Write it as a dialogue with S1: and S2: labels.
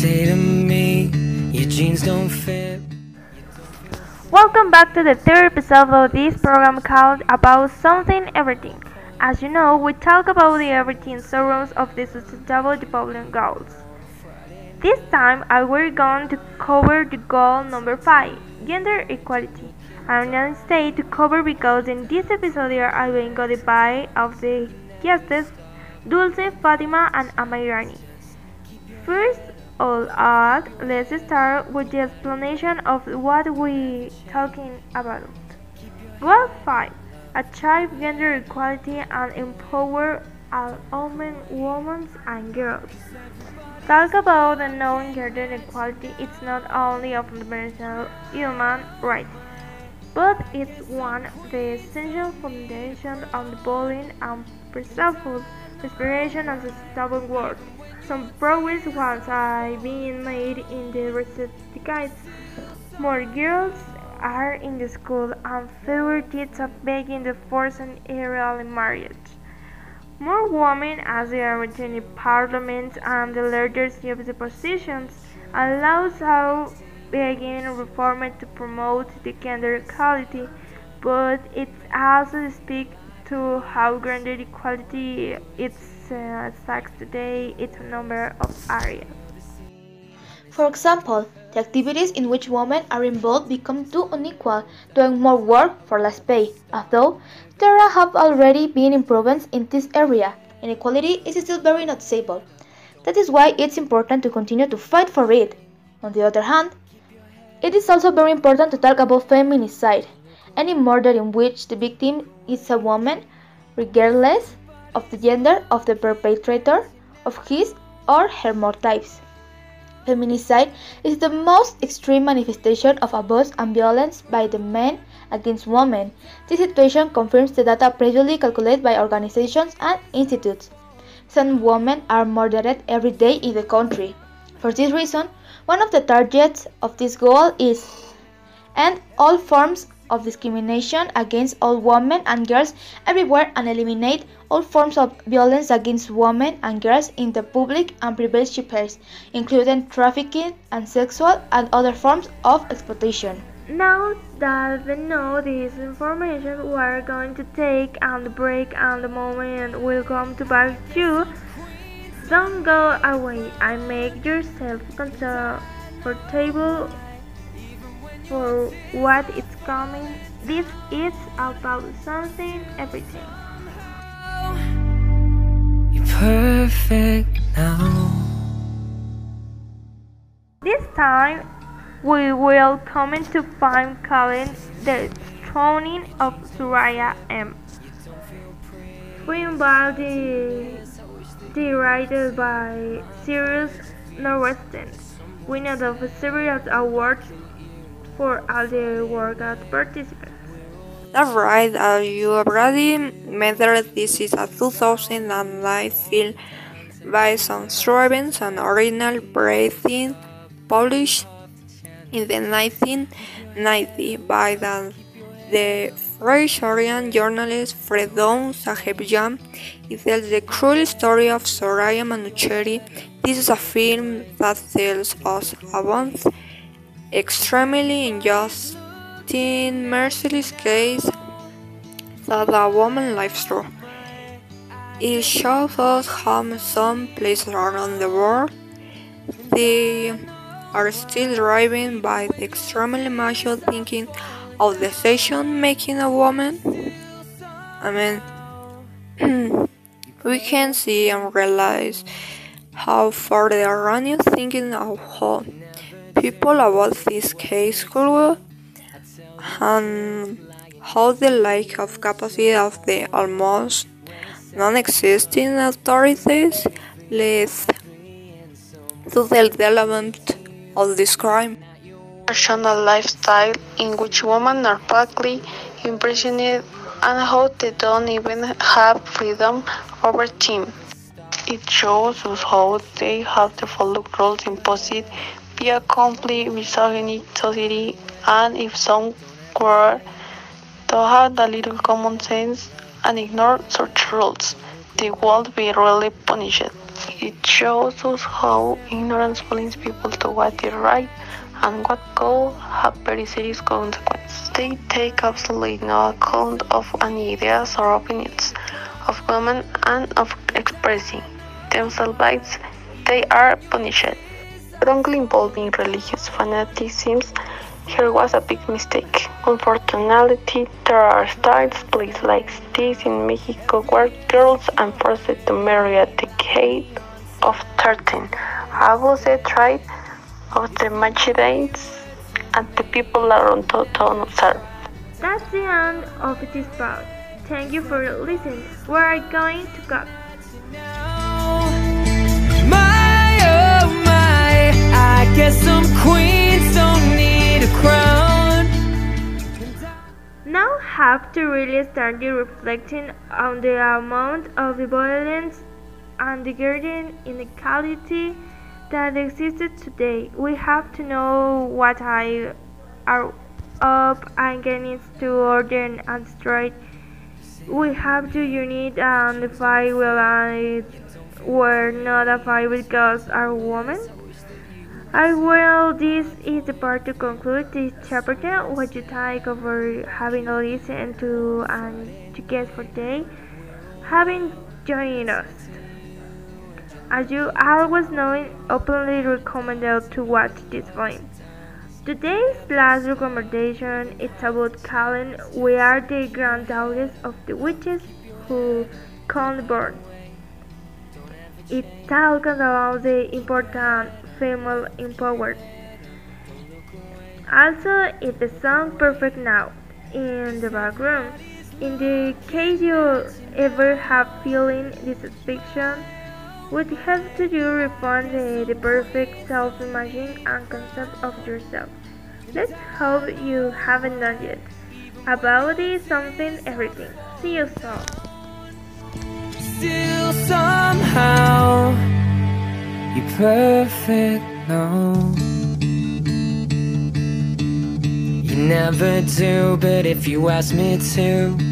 S1: say to me, your jeans don't fit.
S2: Welcome back to the third episode of this program called About Something Everything. As you know, we talk about the everything sorrows of the Sustainable Development Goals. This time, I will going to cover the goal number 5, gender equality. I'm not stay to cover because in this episode I will go the by of the guests Dulce, Fatima, and Amairani. First of all, let's start with the explanation of what we're talking about. Goal 5 Achieve gender equality and empower all men, women, and girls. Talk about the knowing gender equality it's not only a fundamental human right, but it's one of the essential foundations of the bullying and peaceful respiration and sustainable world. Some progress was uh, being made in the recent decades. More girls are in the school and fewer kids are begging the forced and early marriage. More women as they are returning parliament and the leadership of the positions allows how begging reform to promote the gender equality, but it also speaks to how gender equality is uh, today in a number of areas.
S3: For example, the activities in which women are involved become too unequal, doing more work for less pay. Although there have already been improvements in this area, inequality is still very noticeable. That is why it's important to continue to fight for it. On the other hand, it is also very important to talk about feminicide, any murder in which the victim is a woman, regardless of the gender of the perpetrator, of his or her motives. Feminicide is the most extreme manifestation of abuse and violence by the men against women. This situation confirms the data previously calculated by organizations and institutes. Some women are murdered every day in the country. For this reason, one of the targets of this goal is end all forms of discrimination against all women and girls everywhere and eliminate all forms of violence against women and girls in the public and private spheres, including trafficking and sexual and other forms of exploitation.
S2: Now that we know this information, we are going to take and break and the moment will come to back you. Don't go away and make yourself comfortable for what is coming. This is about something, everything.
S1: You're perfect now.
S2: This time, we will come to find calling the Stoning of Soraya M. Written by the, directed by Cyrus Nowrasteh, winner of several awards for all the workout participants.
S4: That's right, as you already mentioned, this is a 2009 film by on Stevens original breathing published in the 1990 by the, the French journalist Freidoune Sahebjam. It tells the cruel story of Soraya Manucheri. This is a film that tells us about extremely unjust in merciless case that a woman lives through. It shows us how some places around the world they are still driven by the extremely macho thinking of the decision making a woman. I mean, we can see and realize how far the erroneous thinking of how people about this case could and how the lack of capacity of the almost non-existing authorities leads to the development of this crime.
S5: Personal lifestyle in which women are publicly imprisoned and how they don't even have freedom over time. It shows us how they have to follow rules imposed be a complete misogynic society and if some were to have a little common sense and ignore such rules, they would be really punished. It shows us how ignorance blinds people to what is right and what could have very serious consequences. They take absolutely no account of any ideas or opinions of women and of expressing themselves. They are punished. Strongly involving religious fanaticism here was a big mistake. Unfortunately, there are styles places like this in Mexico where girls are forced to marry at the age of 13. I was a tribe of the Machidates and the people around to, to observe.
S2: That's the end of this part. Thank you for listening. We are going to cut.
S1: Some queens don't need a crown.
S2: Now have to really start reflecting on the amount of violence and the degrading inequality that existed today. We have to know what I are up against to order and destroy. We have to unite and fight well and we're not a fight because are women. I will this is the part to conclude this chapter. What you take over having listened to and to get for today, having joined us. As you always know, openly recommended to watch this film. Today's last recommendation is about Callan. We are the granddaughters of the witches who can't. It talks about the important female empowerment. Also, it's the song Perfect Now in the background. In the case you ever have feeling dissatisfaction, what helps to you refine the, the perfect self-imaging and concept of yourself. Let's hope you haven't done yet. About it, something, everything. See you soon.
S1: Perfect no. You never do, but if you ask me to,